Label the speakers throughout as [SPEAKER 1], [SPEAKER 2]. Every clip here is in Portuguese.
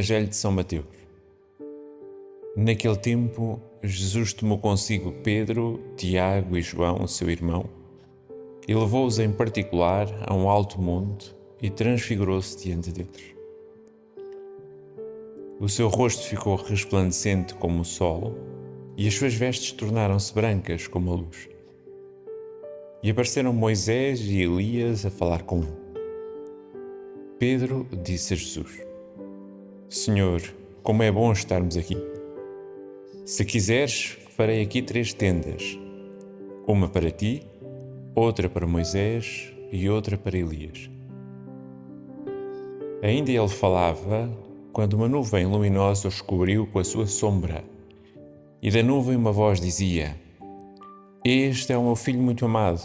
[SPEAKER 1] Evangelho de São Mateus. Naquele tempo, Jesus tomou consigo Pedro, Tiago e João, seu irmão, e levou-os em particular a um alto monte e transfigurou-se diante deles. O seu rosto ficou resplandecente como o sol, e as suas vestes tornaram-se brancas como a luz. E apareceram Moisés e Elias a falar com ele. Pedro disse a Jesus: Senhor, como é bom estarmos aqui. Se quiseres, farei aqui três tendas: uma para ti, outra para Moisés e outra para Elias. Ainda ele falava quando uma nuvem luminosa os cobriu com a sua sombra, e da nuvem uma voz dizia: Este é o meu filho muito amado,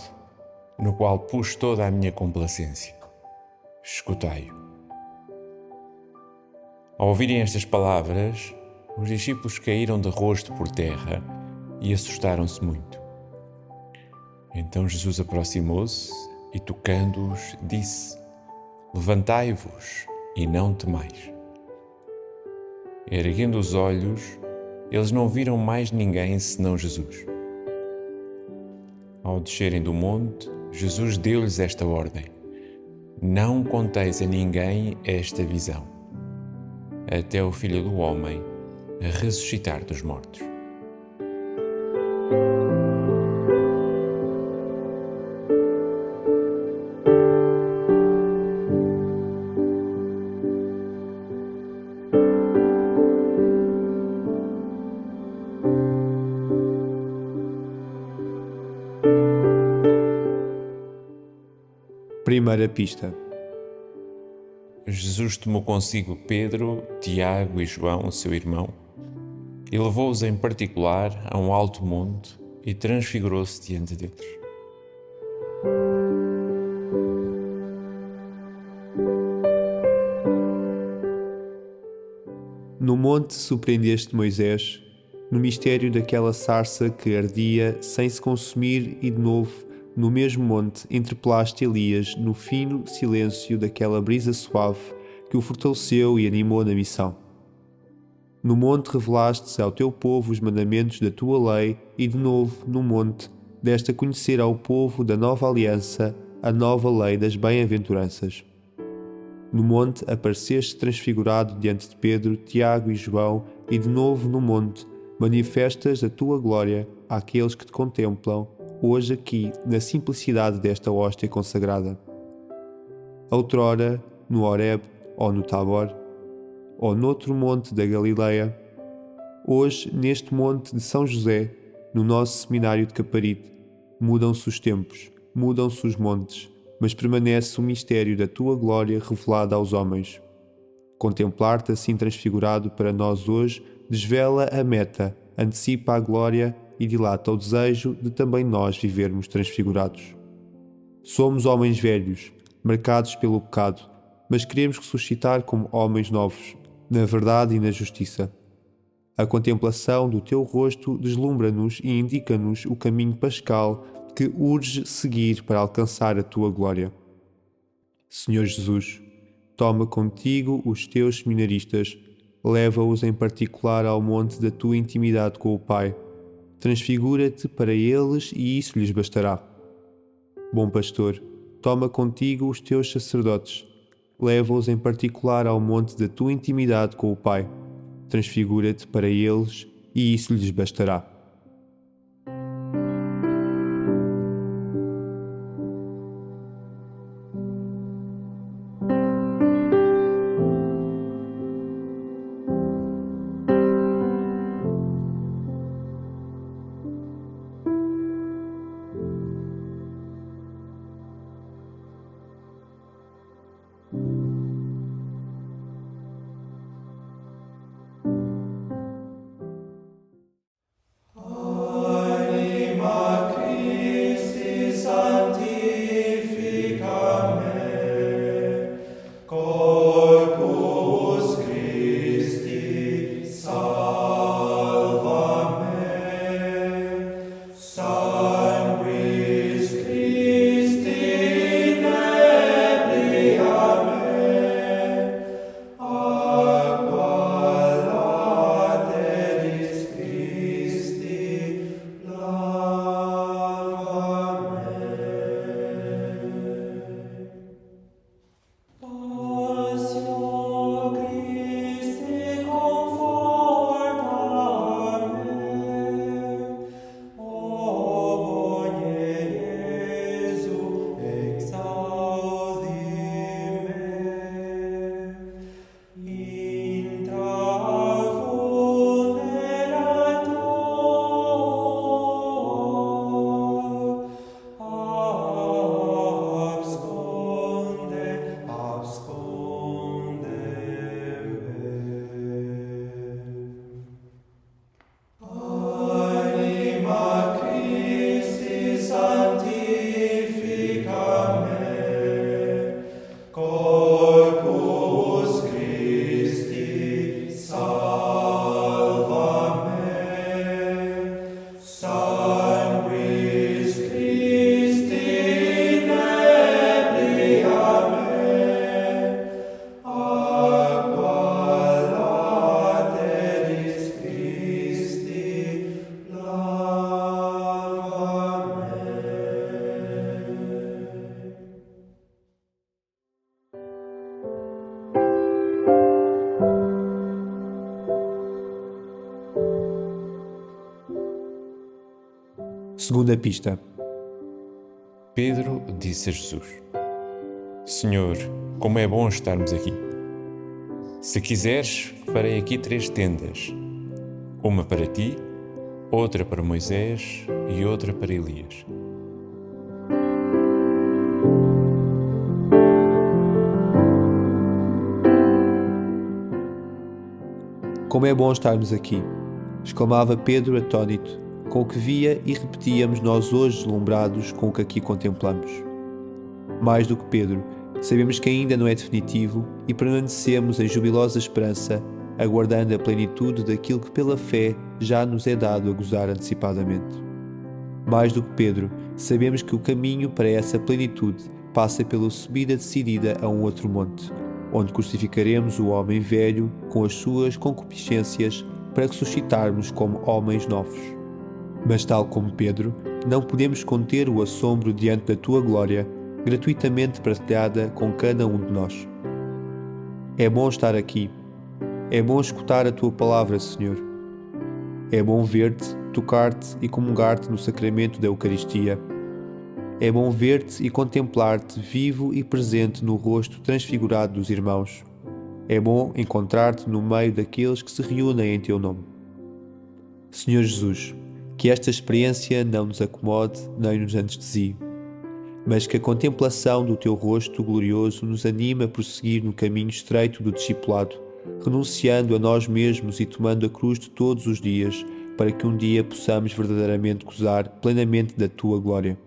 [SPEAKER 1] no qual pus toda a minha complacência escutai-o. Ao ouvirem estas palavras, os discípulos caíram de rosto por terra e assustaram-se muito. Então Jesus aproximou-se e, tocando-os, disse: Levantai-vos e não temais. Erguendo os olhos, eles não viram mais ninguém senão Jesus. Ao descerem do monte, Jesus deu-lhes esta ordem: não conteis a ninguém esta visão, até o Filho do Homem ressuscitar dos mortos.
[SPEAKER 2] Primeira pista.
[SPEAKER 1] Jesus tomou consigo Pedro, Tiago e João, seu irmão, e levou-os em particular a um alto monte e transfigurou-se diante deles.
[SPEAKER 2] No monte surpreendeste Moisés, no mistério daquela sarça que ardia sem se consumir e de novo no mesmo monte entrepelaste Elias no fino silêncio daquela brisa suave que o fortaleceu e animou na missão. No monte revelaste ao teu povo os mandamentos da tua lei e de novo no monte deste a conhecer ao povo da nova aliança a nova lei das bem-aventuranças. No monte apareceste transfigurado diante de Pedro, Tiago e João e de novo no monte manifestas a tua glória àqueles que te contemplam hoje aqui na simplicidade desta hóstia consagrada. Outrora, no Horeb ou no Tabor, ou noutro monte da Galileia, hoje neste monte de São José, no nosso seminário de Caparite, mudam-se os tempos, mudam-se os montes, mas permanece o mistério da tua glória revelada aos homens. Contemplar-te assim transfigurado para nós hoje desvela a meta, antecipa a glória e dilata o desejo de também nós vivermos transfigurados. Somos homens velhos, marcados pelo pecado, mas queremos ressuscitar como homens novos, na verdade e na justiça. A contemplação do teu rosto deslumbra-nos e indica-nos o caminho pascal que urge seguir para alcançar a tua glória. Senhor Jesus, toma contigo os teus seminaristas, leva-os em particular ao monte da tua intimidade com o Pai transfigura-te para eles e isso lhes bastará. Bom pastor, toma contigo os teus sacerdotes, leva-os em particular ao monte da tua intimidade com o Pai, transfigura-te para eles e isso lhes bastará. Segunda pista.
[SPEAKER 1] Pedro disse a Jesus: Senhor, como é bom estarmos aqui. Se quiseres, farei aqui três tendas: uma para ti, outra para Moisés e outra para Elias.
[SPEAKER 2] Como é bom estarmos aqui! exclamava Pedro atônito, com o que via e repetíamos nós hoje deslumbrados com o que aqui contemplamos. Mais do que Pedro, sabemos que ainda não é definitivo e permanecemos em jubilosa esperança, aguardando a plenitude daquilo que pela fé já nos é dado a gozar antecipadamente. Mais do que Pedro, sabemos que o caminho para essa plenitude passa pela subida decidida a um outro monte, onde crucificaremos o homem velho com as suas concupiscências para ressuscitarmos como homens novos. Mas, tal como Pedro, não podemos conter o assombro diante da tua glória, gratuitamente partilhada com cada um de nós. É bom estar aqui. É bom escutar a tua palavra, Senhor. É bom ver-te, tocar-te e comungar-te no sacramento da Eucaristia é bom ver-te e contemplar-te vivo e presente no rosto transfigurado dos irmãos. É bom encontrar-te no meio daqueles que se reúnem em teu nome. Senhor Jesus, que esta experiência não nos acomode nem nos anestesie, mas que a contemplação do teu rosto glorioso nos anime a prosseguir no caminho estreito do discipulado, renunciando a nós mesmos e tomando a cruz de todos os dias, para que um dia possamos verdadeiramente gozar plenamente da tua glória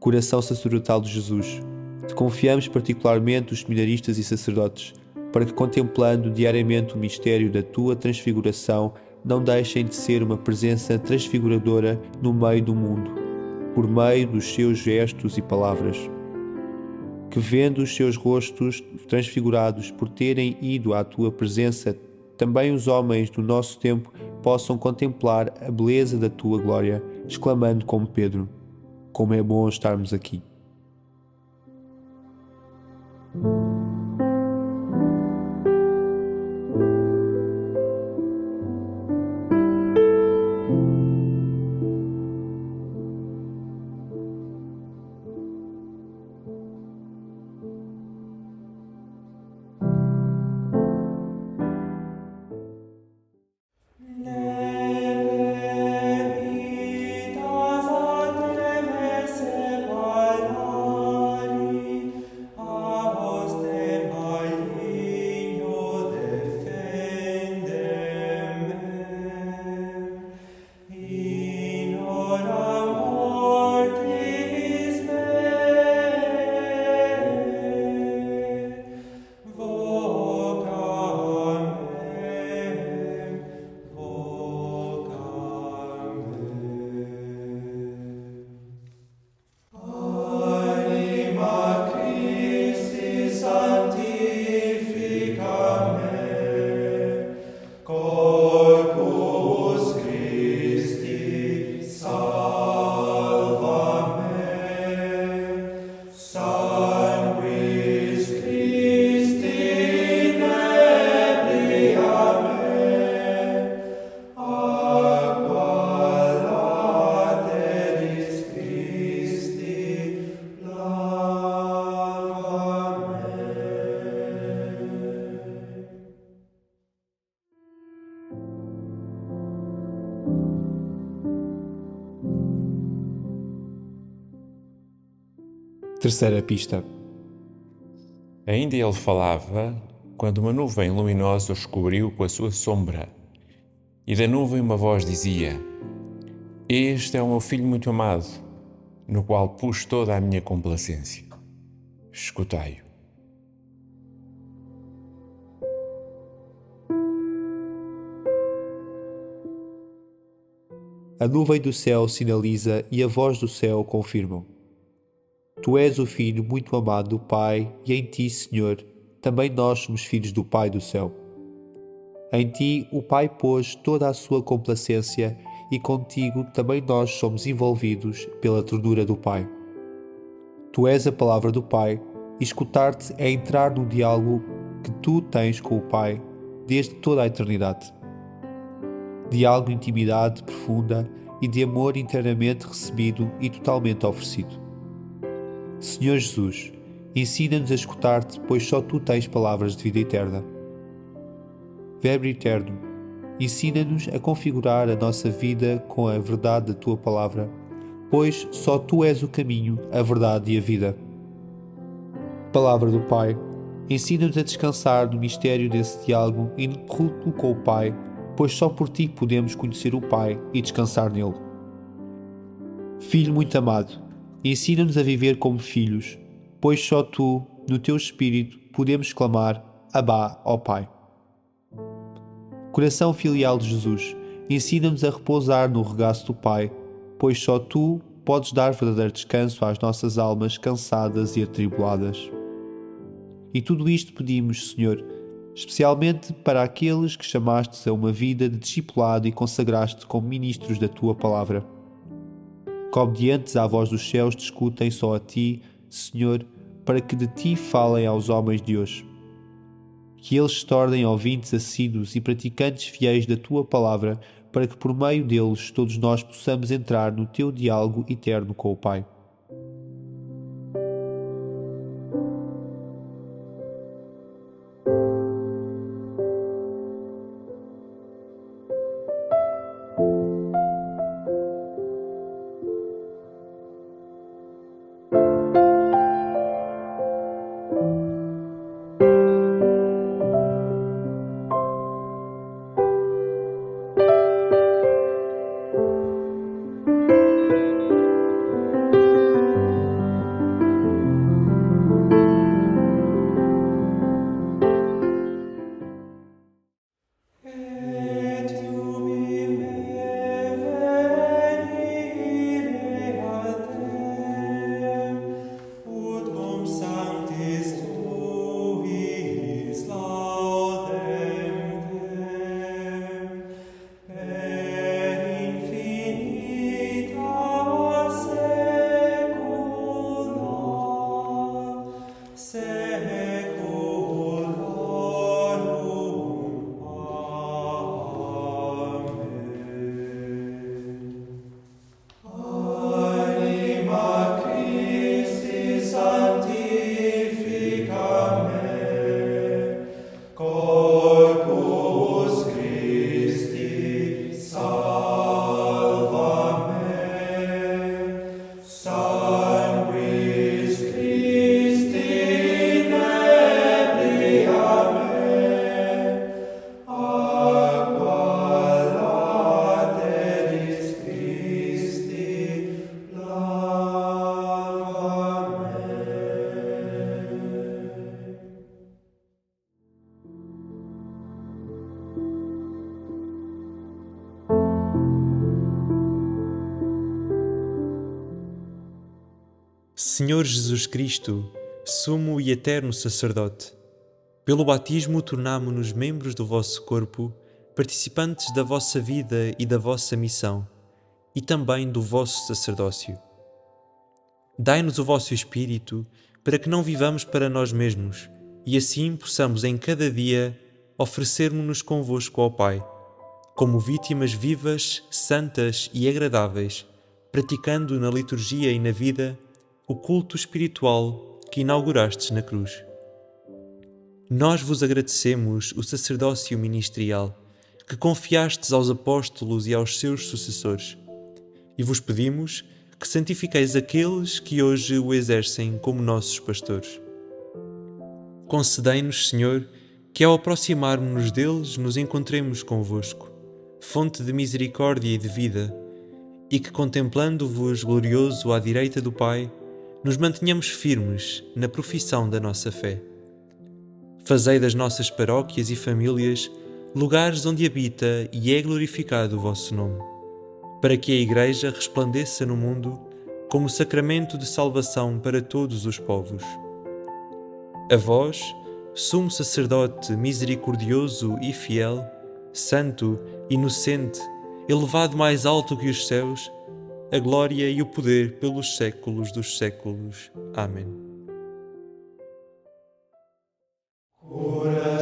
[SPEAKER 2] coração sacerdotal de Jesus. Te confiamos particularmente os seminaristas e sacerdotes, para que, contemplando diariamente o mistério da tua transfiguração, não deixem de ser uma presença transfiguradora no meio do mundo, por meio dos seus gestos e palavras. Que, vendo os seus rostos transfigurados por terem ido à tua presença, também os homens do nosso tempo possam contemplar a beleza da tua glória, exclamando como Pedro como é bom estarmos aqui. Terceira pista.
[SPEAKER 1] Ainda ele falava quando uma nuvem luminosa os cobriu com a sua sombra. E da nuvem uma voz dizia: Este é o meu filho muito amado, no qual pus toda a minha complacência. Escutai-o.
[SPEAKER 2] A nuvem do céu sinaliza e a voz do céu confirmam. Tu és o Filho muito amado do Pai, e em ti, Senhor, também nós somos filhos do Pai do céu. Em ti o Pai pôs toda a sua complacência, e contigo também nós somos envolvidos pela ternura do Pai. Tu és a palavra do Pai, e escutar-te é entrar no diálogo que tu tens com o Pai desde toda a eternidade. Diálogo de intimidade profunda e de amor internamente recebido e totalmente oferecido. Senhor Jesus, ensina-nos a escutar-te, pois só tu tens palavras de vida eterna. Verbo eterno, ensina-nos a configurar a nossa vida com a verdade da tua palavra, pois só tu és o caminho, a verdade e a vida. Palavra do Pai, ensina-nos a descansar no mistério desse diálogo ininterrupto com o Pai, pois só por ti podemos conhecer o Pai e descansar nele. Filho muito amado, ensina-nos a viver como filhos, pois só tu, no teu espírito, podemos clamar: Abá, ó Pai. Coração filial de Jesus, ensina-nos a repousar no regaço do Pai, pois só tu podes dar verdadeiro descanso às nossas almas cansadas e atribuladas. E tudo isto pedimos, Senhor, especialmente para aqueles que chamastes a uma vida de discipulado e consagraste como ministros da tua palavra. Que obedientes à voz dos céus te escutem só a ti, Senhor, para que de ti falem aos homens de hoje que eles se tornem ouvintes assíduos e praticantes fiéis da tua palavra, para que por meio deles todos nós possamos entrar no teu diálogo eterno com o Pai.
[SPEAKER 3] Senhor Jesus Cristo, sumo e eterno sacerdote, pelo batismo tornamo-nos membros do vosso corpo, participantes da vossa vida e da vossa missão, e também do vosso sacerdócio. Dai-nos o vosso Espírito, para que não vivamos para nós mesmos, e assim possamos em cada dia oferecermos-nos convosco ao Pai, como vítimas vivas, santas e agradáveis, praticando na liturgia e na vida o culto espiritual que inaugurastes na cruz. Nós vos agradecemos o sacerdócio ministerial que confiastes aos apóstolos e aos seus sucessores, e vos pedimos que santifiqueis aqueles que hoje o exercem como nossos pastores. Concedei-nos, Senhor, que ao aproximarmos-nos deles nos encontremos convosco, fonte de misericórdia e de vida, e que contemplando-vos glorioso à direita do Pai, nos mantenhamos firmes na profissão da nossa fé. Fazei das nossas paróquias e famílias lugares onde habita e é glorificado o vosso nome, para que a Igreja resplandeça no mundo como sacramento de salvação para todos os povos. A vós, sumo sacerdote misericordioso e fiel, santo, inocente, elevado mais alto que os céus, a glória e o poder pelos séculos dos séculos. Amém. Ora.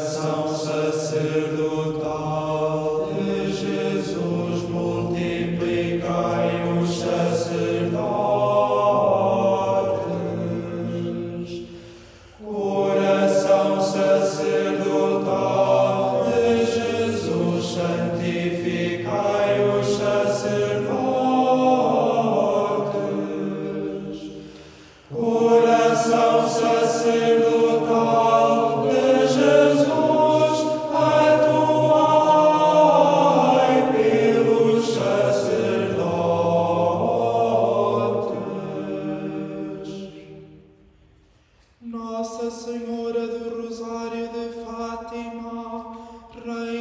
[SPEAKER 3] Signora del Rosario de Fatima, Reina